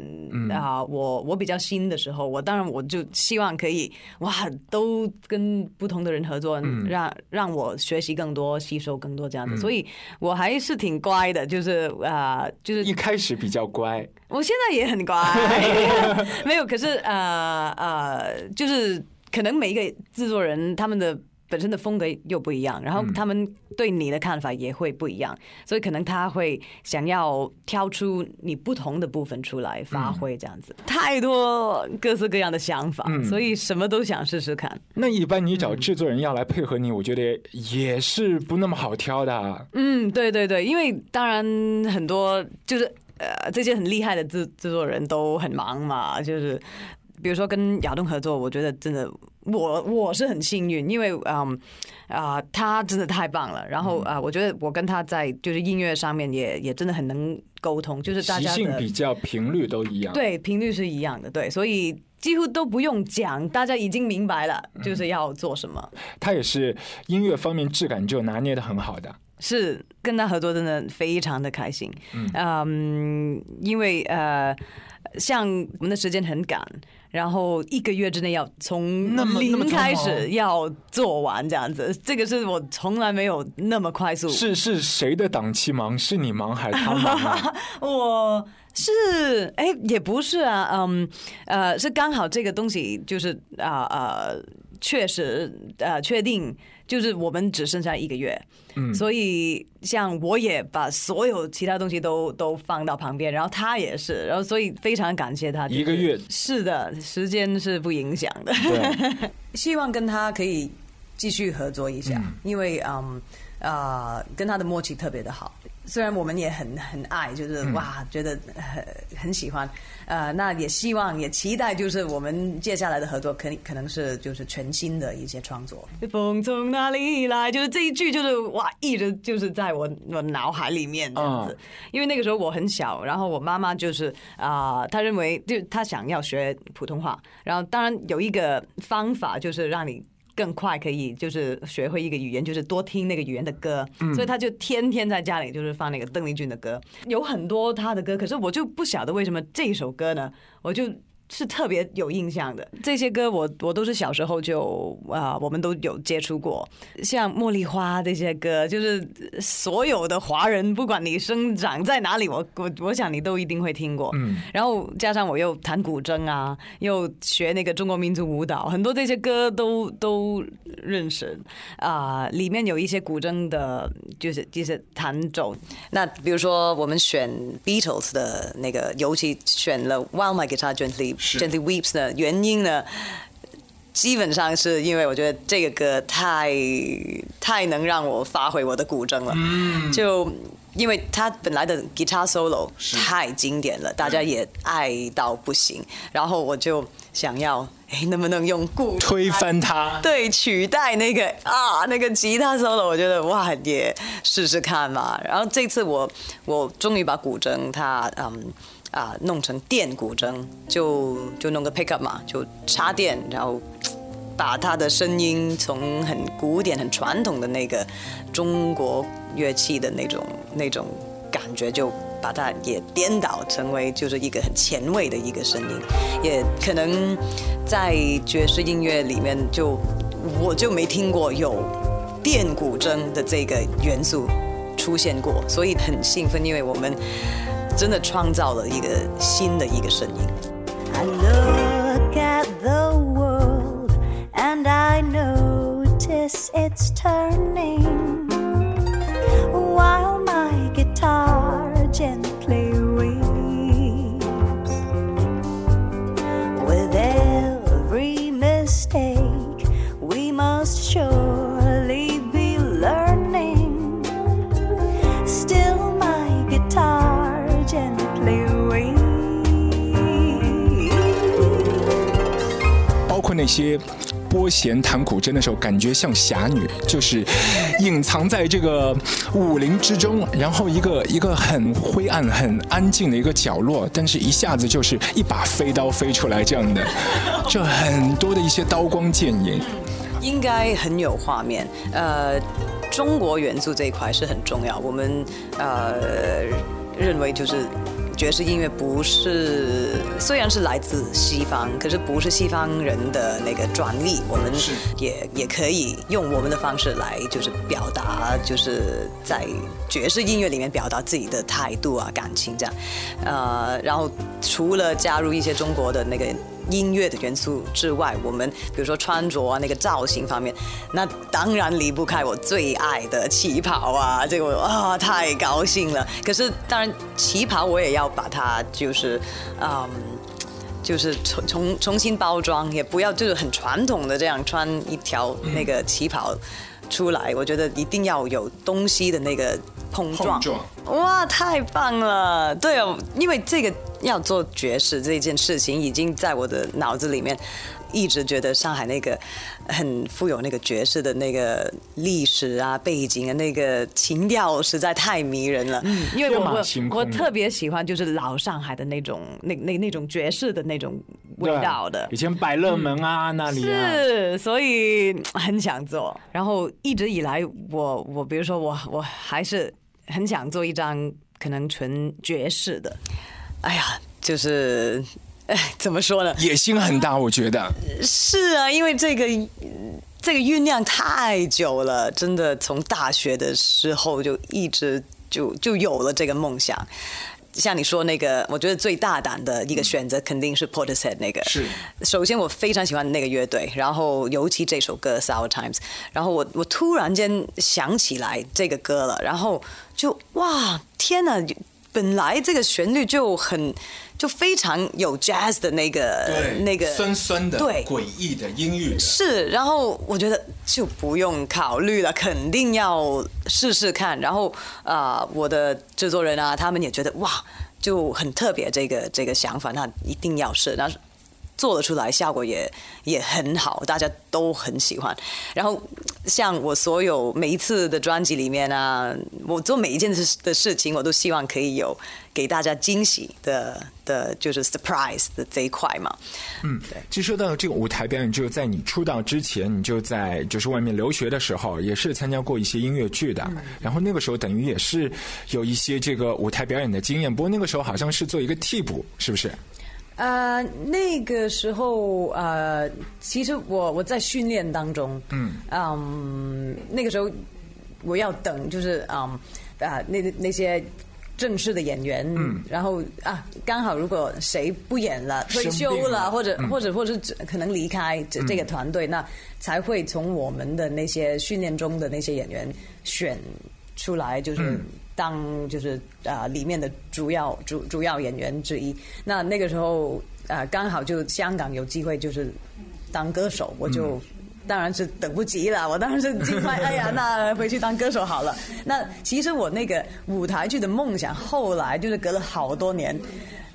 Speaker 1: 啊、我我比较新的时候，我当然我就希望可以哇，都跟不同的人合作，让让我学习更多，吸收更多这样子。所以我还是挺乖的，就是啊、就是
Speaker 2: 一开始比较乖，
Speaker 1: 我现在也很乖，没有。可是呃呃，就是可能每一个制作人他们的本身的风格又不一样，然后他们对你的看法也会不一样，所以可能他会想要挑出你不同的部分出来发挥，这样子。太多各式各样的想法，所以什么都想试试看。
Speaker 2: 那一般你找制作人要来配合你，我觉得也是不那么好挑的啊。
Speaker 1: 嗯，对对对，因为当然很多就是呃这些很厉害的制制作人都很忙嘛，就是比如说跟亚东合作，我觉得真的我我是很幸运，因为嗯啊、他真的太棒了，然后啊、我觉得我跟他在就是音乐上面也也真的很能沟通，就是大
Speaker 2: 习
Speaker 1: 家
Speaker 2: 性比较频率都一样。，
Speaker 1: 对频率是一样的，对，所以。几乎都不用讲，大家已经明白了，就是要做什么。
Speaker 2: 他也是音乐方面质感就拿捏的很好的。
Speaker 1: 是跟他合作真的非常的开心，嗯，因为呃，像我们的时间很赶，然后一个月之内要从零开始要做完这样子，这个是我从来没有那么快速。
Speaker 2: 是是谁的档期忙？是你忙还是他忙啊？
Speaker 1: 我是哎，也不是啊，嗯呃，是刚好这个东西就是啊呃，确实呃确定，就是我们只剩下一个月，嗯，所以像我也把所有其他东西都都放到旁边，然后他也是，然后所以非常感谢他，
Speaker 2: 一个月。
Speaker 1: 是的，时间是不影响的，希望跟他可以继续合作一下，因为嗯啊、跟他的默契特别的好。虽然我们也很很爱，就是、哇，觉得很很喜欢，呃，那也希望也期待，就是我们接下来的合作，可可能是就是全新的一些创作。风从哪里来？就是这一句，就是哇，一直就是在我我脑海里面这样子。因为那个时候我很小，然后我妈妈就是啊、她认为就她想要学普通话，然后当然有一个方法就是让你。更快可以就是学会一个语言，就是多听那个语言的歌，所以他就天天在家里就是放那个邓丽君的歌，有很多他的歌，可是我就不晓得为什么这首歌呢，我就。是特别有印象的，这些歌我我都是小时候就啊、我们都有接触过，像《茉莉花》这些歌，就是所有的华人，不管你生长在哪里，我我我想你都一定会听过。嗯，然后加上我又弹古筝啊，又学那个中国民族舞蹈，很多这些歌都都认识啊、里面有一些古筝的，就是就是弹奏。那比如说我们选 Beatles 的那个，尤其选了 While My Guitar Gently Gently Weeps 呢原因呢？基本上是因为我觉得这个歌太太能让我发挥我的古筝了，就因为它本来的 guitar solo 太经典了，大家也爱到不行，然后我就想要，哎，能不能用古
Speaker 2: 推翻它。
Speaker 1: 对，取代那个啊那个吉他 solo，我觉得哇也试试看嘛。然后这次我我终于把古筝它嗯啊弄成电古筝，就就弄个 pickup 嘛，就插电，然后把它的声音从很古典、很传统的那个中国乐器的那种那种感觉，就把它也颠倒成为就是一个很前卫的一个声音，也可能在爵士音乐里面就我就没听过有电古筝的这个元素出现过，所以很兴奋，因为我们真的创造了一个新的一个声音。
Speaker 7: I look at the world and I notice it's turning while my guitar gently
Speaker 2: 那些拨弦弹古筝的时候，感觉像侠女，就是隐藏在这个武林之中，然后一个一个很灰暗、很安静的一个角落，但是一下子就是一把飞刀飞出来这样的，这很多的一些刀光剑影。
Speaker 1: 应该很有画面。呃，中国元素这一块是很重要。我们呃认为就是爵士音乐不是虽然是来自西方，可是不是西方人的那个专利，我们也也可以用我们的方式来就是表达，就是在爵士音乐里面表达自己的态度啊、感情这样。呃，然后除了加入一些中国的那个。音乐的元素之外，我们比如说穿着啊，那个造型方面，那当然离不开我最爱的旗袍啊，这个我啊太高兴了。可是当然旗袍我也要把它就是，嗯，就是重重重新包装，也不要就是很传统的这样穿一条那个旗袍出来。我觉得一定要有东西的那个碰撞。
Speaker 2: 碰撞
Speaker 1: 哇，太棒了！对哦，因为这个要做爵士这件事情，已经在我的脑子里面，一直觉得上海那个很富有那个爵士的那个历史啊、背景啊、那个情调实在太迷人了。嗯，因为我我特别喜欢就是老上海的那种那那那种爵士的那种味道的
Speaker 2: 以。前百乐门啊、那里啊，
Speaker 1: 是，所以嗯很想做。然后一直以来我，我比如说我我还是很想做一张可能纯爵士的。哎呀，就是，哎，怎么说呢？
Speaker 2: 野心很大，我觉得。
Speaker 1: 是啊，因为这个这个酝酿太久了，真的从大学的时候就一直就就有了这个梦想。像你说那个，我觉得最大胆的一个选择肯定是 Portishead 那个。
Speaker 2: 是。
Speaker 1: 首先我非常喜欢那个乐队，然后尤其这首歌《Sour Times》，然后我我突然间想起来这个歌了，然后就哇天哪！本来这个旋律就很就非常有 jazz 的那个那个
Speaker 2: 酸酸的、
Speaker 1: 对
Speaker 2: 诡异的音域的。
Speaker 1: 是，然后我觉得就不用考虑了，肯定要试试看。然后啊、呃我的制作人啊，他们也觉得哇，就很特别这个这个想法，那一定要试。那做得出来，效果也也很好，大家都很喜欢。然后像我所有每一次的专辑里面啊，我做每一件事的事情，我都希望可以有给大家惊喜的的，就是 surprise 的这一块嘛。
Speaker 2: 嗯，其实说到这个舞台表演，就是在你出道之前，你就在就是外面留学的时候，也是参加过一些音乐剧的。然后那个时候等于也是有一些这个舞台表演的经验，不过那个时候好像是做一个替补，是不是？
Speaker 1: 呃，那个时候呃，其实我我在训练当中，嗯。嗯，那个时候我要等，就是嗯啊、那那些。正式的演员，嗯，然后啊，刚好如果谁不演了、退休
Speaker 2: 了
Speaker 1: 了，或者、或者或者只可能离开这这个团队，那才会从我们的那些训练中的那些演员选出来，就是当就是啊、里面的主要主主要演员之一。那那个时候啊、刚好就香港有机会就是当歌手，我就。当然是等不及了，我当然是尽快，哎呀，那回去当歌手好了。那其实我那个舞台剧的梦想，后来就是隔了好多年，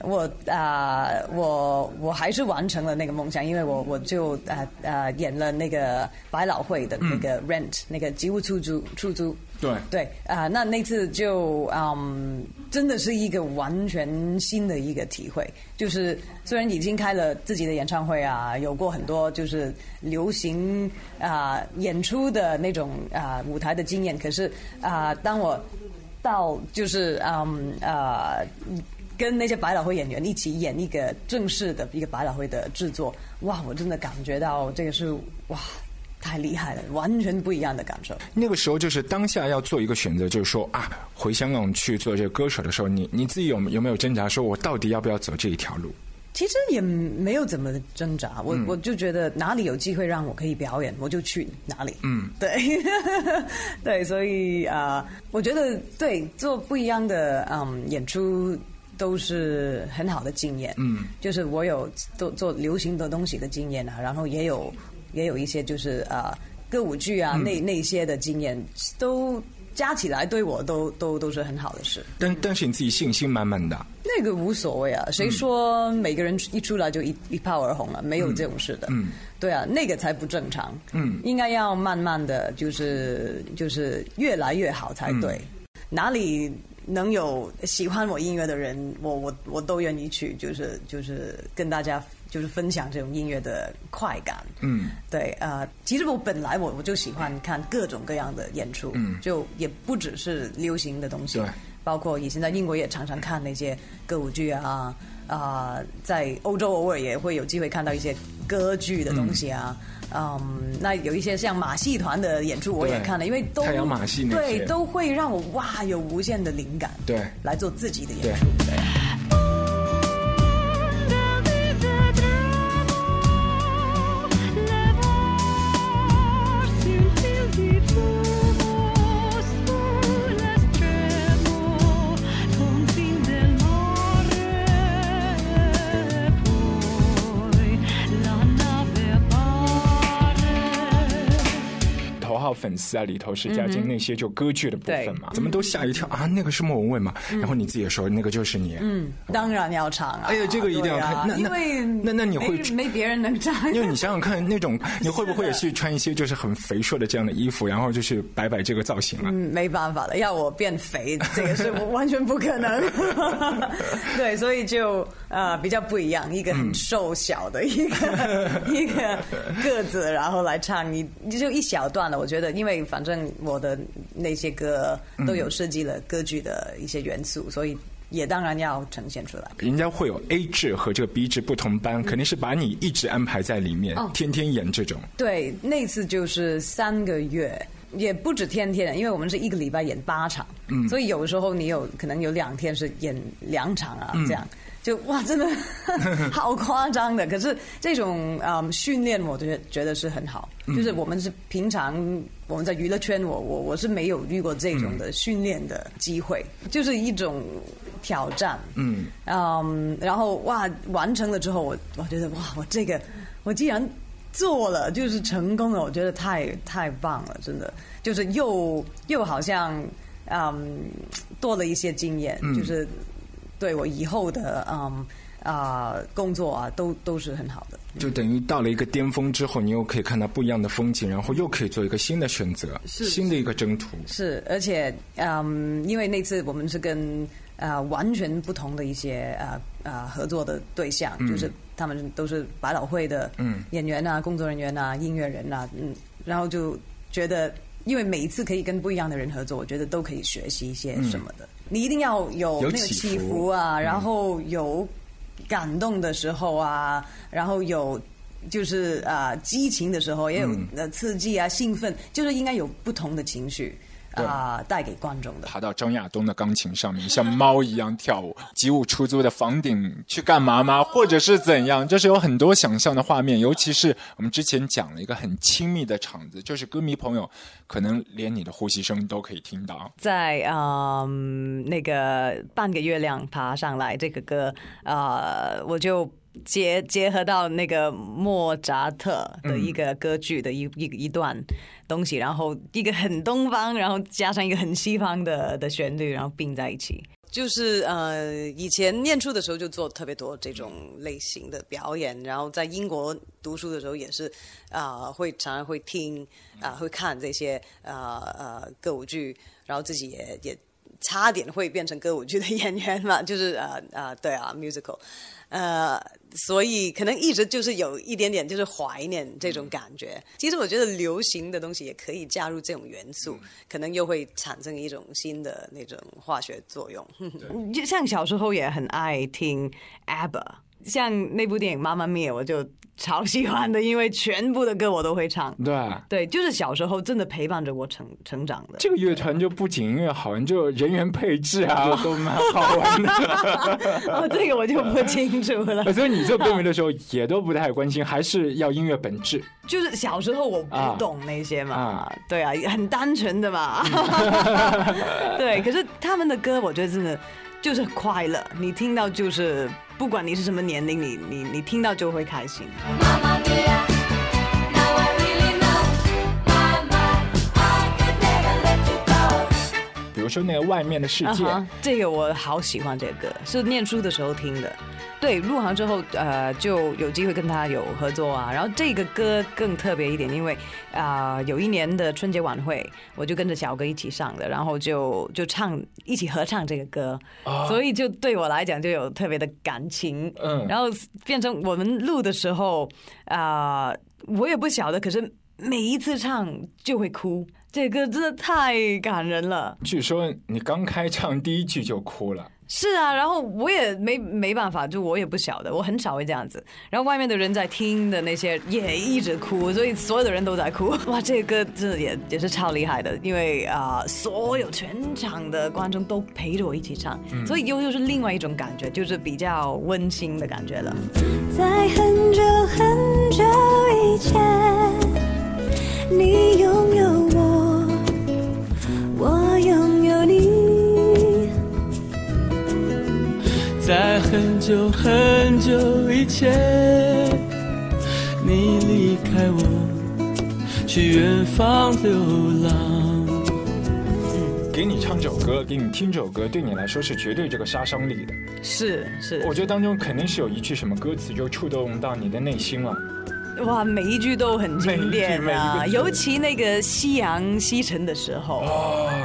Speaker 1: 我啊、我我还是完成了那个梦想，因为我我就啊啊、演了那个百老汇的那个 Rent、那个吉屋出租出租。
Speaker 2: 对
Speaker 1: 对啊、那那次就嗯，真的是一个完全新的一个体会。就是虽然已经开了自己的演唱会啊，有过很多就是流行啊、演出的那种啊、舞台的经验，可是啊、当我到就是嗯啊。跟那些百老汇演员一起演一个正式的一个百老汇的制作，哇！我真的感觉到这个是哇，太厉害了，完全不一样的感受。
Speaker 2: 那个时候就是当下要做一个选择，就是说啊，回香港去做这个歌手的时候，你你自己有有没有挣扎，说我到底要不要走这一条路？
Speaker 1: 其实也没有怎么挣扎，我、我就觉得哪里有机会让我可以表演，我就去哪里。嗯，对，对，所以啊、我觉得对做不一样的嗯演出都是很好的经验。嗯，就是我有做做流行的东西的经验啊，然后也有也有一些就是呃、歌舞剧啊、那那些的经验，都加起来对我都都都是很好的事。
Speaker 2: 但但是你自己信心满满的，
Speaker 1: 那个无所谓啊，谁说每个人一出来就一一炮而红了？没有这种事的。嗯，对啊，那个才不正常。嗯，应该要慢慢的就是就是越来越好才对。哪里能有喜欢我音乐的人，我我我都愿意去，就是就是跟大家就是分享这种音乐的快感。嗯，对啊、呃其实我本来我我就喜欢看各种各样的演出，嗯，就也不只是流行的东西
Speaker 2: 对，
Speaker 1: 包括以前在英国也常常看那些歌舞剧啊。啊、在欧洲偶尔也会有机会看到一些歌剧的东西啊，嗯那有一些像马戏团的演出我也看了，因为都
Speaker 2: 太阳马戏
Speaker 1: 对都会让我哇有无限的灵感，
Speaker 2: 对。
Speaker 1: 来做自己的演
Speaker 2: 对
Speaker 1: 出。对
Speaker 2: 粉丝啊，里头是加进那些就歌剧的部分嘛，
Speaker 1: 对
Speaker 2: 怎么都吓一跳啊？那个是莫文蔚嘛？然后你自己也说那个就是你，嗯，
Speaker 1: 当然要唱啊！
Speaker 2: 哎呀这个一定要看
Speaker 1: 啊
Speaker 2: 那那
Speaker 1: 因为
Speaker 2: 那那你会
Speaker 1: 没没别人能唱，
Speaker 2: 因为你想想看，那种 你会不会也是穿一些就是很肥硕的这样的衣服，然后就是摆摆这个造型啊？
Speaker 1: 嗯，没办法的，要我变肥，这个是我完全不可能。对，所以就呃比较不一样，一个很瘦小的一个、一个个子，然后来唱，你你就一小段了。我觉得，因为反正我的那些歌都有设计了歌剧的一些元素，所以也当然要呈现出来。
Speaker 2: 人家会有 A 制和这个 B 制不同班，肯定是把你一直安排在里面，
Speaker 1: 哦
Speaker 2: 天天演这种。
Speaker 1: 对，那次就是三个月，也不止天天，因为我们是一个礼拜演八场，嗯，所以有时候你有可能有两天是演两场啊，这样。就哇，真的 好夸张的。可是这种嗯训练，我觉得觉得是很好。就是我们是平常我们在娱乐圈，我我我是没有遇过这种的训练的机会，就是一种挑战。嗯嗯，然后哇，完成了之后，我我觉得哇，我这个我既然做了，就是成功了，我觉得太太棒了，真的，就是又又好像嗯多了一些经验，就是对我以后的嗯啊、工作啊，都都是很好的。
Speaker 2: 就等于到了一个巅峰之后，你又可以看到不一样的风景，然后又可以做一个新的选择，新的一个征途。
Speaker 1: 是，而且嗯，因为那次我们是跟呃完全不同的一些呃呃合作的对象，就是他们都是百老汇的演员啊、工作人员啊、音乐人啊，嗯，然后就觉得。因为每一次可以跟不一样的人合作，我觉得都可以学习一些什么的。你一定要有那个
Speaker 2: 起
Speaker 1: 起
Speaker 2: 伏
Speaker 1: 伏啊，然后有感动的时候啊，然后有就是啊、激情的时候，也有呃刺激啊、兴奋，就是应该有不同的情绪啊、带给观众的。
Speaker 2: 爬到张亚东的钢琴上面，像猫一样跳舞，吉舞出租的房顶去干嘛吗？或者是怎样？就是有很多想象的画面，尤其是我们之前讲了一个很亲密的场子，就是歌迷朋友可能连你的呼吸声都可以听到。
Speaker 1: 在嗯那个半个月亮爬上来这个歌，呃，我就结结合到那个莫扎特的一个歌剧的一、一一段东西，然后一个很东方，然后加上一个很西方的的旋律，然后并在一起。就是呃，以前念书的时候就做特别多这种类型的表演，然后在英国读书的时候也是啊、会常常会听啊、会看这些啊呃歌舞剧，然后自己也也差点会变成歌舞剧的演员嘛，就是呃呃对啊 musical，呃，所以可能一直就是有一点点就是怀念这种感觉。其实我觉得流行的东西也可以加入这种元素，可能又会产生一种新的那种化学作用。就像小时候也很爱听 ABBA，像那部电影《妈妈咪呀》，我就超喜欢的，因为全部的歌我都会唱。
Speaker 2: 对啊，
Speaker 1: 对，就是小时候真的陪伴着我成成长的。
Speaker 2: 这个乐团就不仅音乐好，就人员配置啊都蛮好玩的。
Speaker 1: 哦，这个我就不清楚了。
Speaker 2: 所以你做歌迷的时候也都不太关心，还是要音乐本质。
Speaker 1: 就是小时候我
Speaker 2: 啊
Speaker 1: 不懂那些嘛，
Speaker 2: 啊
Speaker 1: 对啊，很单纯的嘛。对，可是他们的歌，我觉得真的就是快乐，你听到就是不管你是什么年龄，你你你听到就会开心。
Speaker 8: Mia.
Speaker 2: 比如说说那个外面的世界。
Speaker 1: 这个我好喜欢这个歌，是念书的时候听的。对，入行之后，呃，就有机会跟他有合作啊。然后这个歌更特别一点，因为啊、有一年的春节晚会，我就跟着小哥一起上的，然后就就唱一起合唱这个歌，所以就对我来讲就有特别的感情。
Speaker 2: 嗯
Speaker 1: 然后变成我们录的时候啊、我也不晓得，可是每一次唱就会哭，这歌真的太感人了。
Speaker 2: 据说你刚开唱第一句就哭了。
Speaker 1: 是啊，然后我也没没办法，就我也不晓得，我很少会这样子。然后外面的人在听的那些也一直哭，所以所有的人都在哭。哇，这个歌真的也也是超厉害的，因为啊、所有全场的观众都陪着我一起唱，所以又又是另外一种感觉，就是比较温馨的感觉了。
Speaker 7: 在很久很久以前，你拥有我，我
Speaker 5: 在很久很久以前，你离开我，去远方流浪。
Speaker 2: 给你唱这首歌，给你听这首歌，对你来说是绝对这个杀伤力的。
Speaker 1: 是是，
Speaker 2: 我觉得当中肯定是有一句什么歌词就触动到你的内心了。
Speaker 1: 哇，每一句都很经典啊，尤其那个夕阳西沉的时候，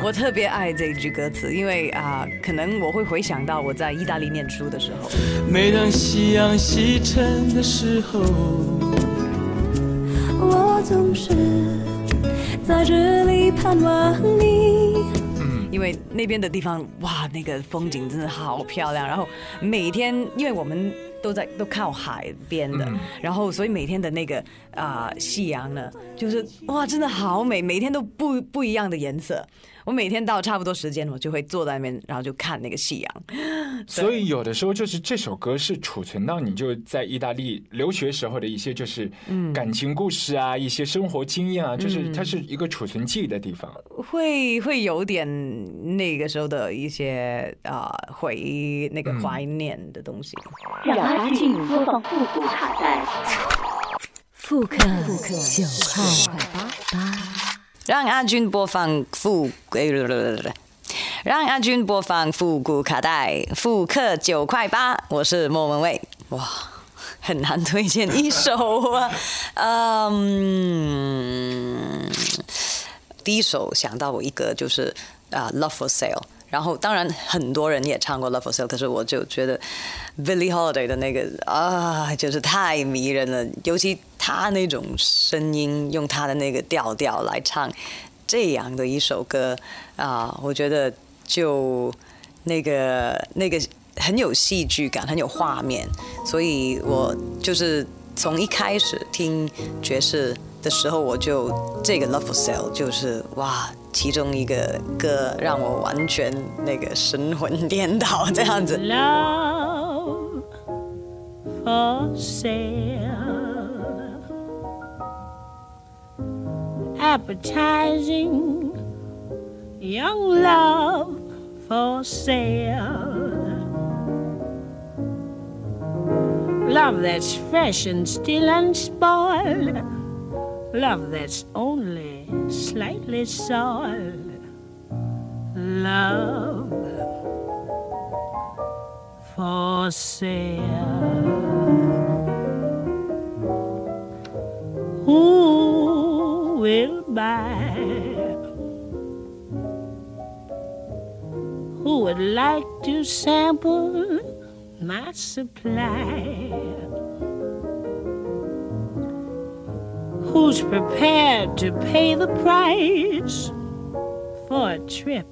Speaker 1: 我特别爱这一句歌词，因为啊、可能我会回想到我在意大利念书的时候，
Speaker 5: 每当夕阳西沉的时候，
Speaker 7: 我总是在这里盼望你。
Speaker 1: 因为那边的地方哇，那个风景真的好漂亮，然后每天因为我们都在都靠海边的，
Speaker 2: 嗯
Speaker 1: 然后所以每天的那个啊、夕阳呢，就是哇，真的好美，每天都不不一样的颜色。我每天到差不多时间，我就会坐在那边，然后就看那个夕阳。
Speaker 2: 所以有的时候就是这首歌是储存到你就在意大利留学时候的一些就是感情故事啊，一些生活经验啊，就是它是一个储存记忆的地方。
Speaker 1: 会会有点那个时候的一些啊、回忆，那个怀念的东西。
Speaker 9: 让阿俊播放复古卡带。
Speaker 7: 复刻九块八。
Speaker 1: 让阿军播放复，呃 让阿军播放复古卡带，复刻九块八。我是莫文蔚，哇，很难推荐一首啊，嗯，第一首想到我一个就是啊、Love for Sale》。然后，当然很多人也唱过《Love for Sale》，可是我就觉得 Billie Holiday 的那个啊，就是太迷人了，尤其他那种声音，用他的那个调调来唱这样的一首歌啊，我觉得就那个那个很有戏剧感，很有画面，所以我就是从一开始听爵士的时候，我就这个《Love for Sale》就是哇，其中一个歌让我完全那个神魂颠倒这样子。
Speaker 10: Love for sale. Appetizing young love for sale. Love that's fresh and still unspoiled. Love that's only slightly soiled. Love for sale. Who will buy? Who would like to sample my supply? Who's prepared to pay the price for a trip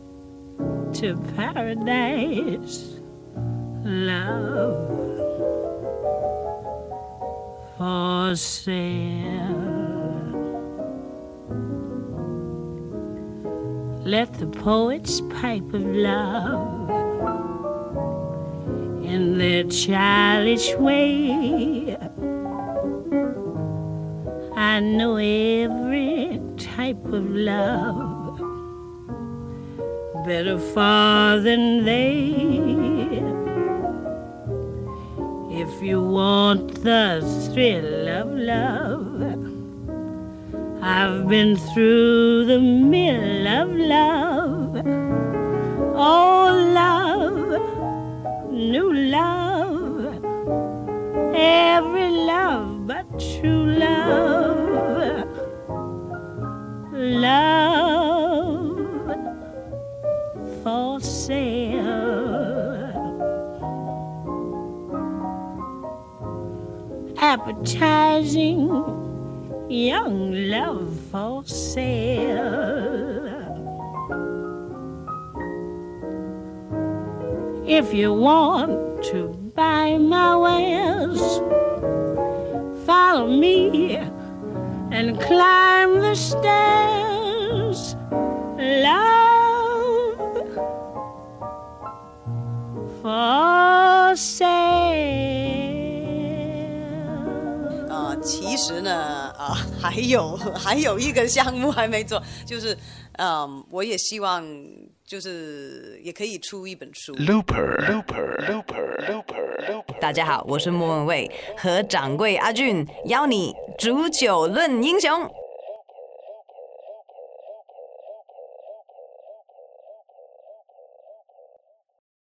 Speaker 10: to paradise? Love for sale. Let the poets pipe of love in their childish way. I know every type of love better far than they. If you want the thrill of love, I've been through the mill of love. Oh, love, new love, every love but true love. Love for sale. Appetizing young love for sale. If you want to buy my wares, follow me and climb the stairs. Love for sale.
Speaker 1: 啊、其实呢，啊、还有还有一个项目还没做，就是，嗯，我也希望就是也可以出一本书。
Speaker 2: Looper Looper Looper Looper Looper。
Speaker 1: 大家好，我是莫文蔚，和掌柜阿俊邀你煮酒论英雄。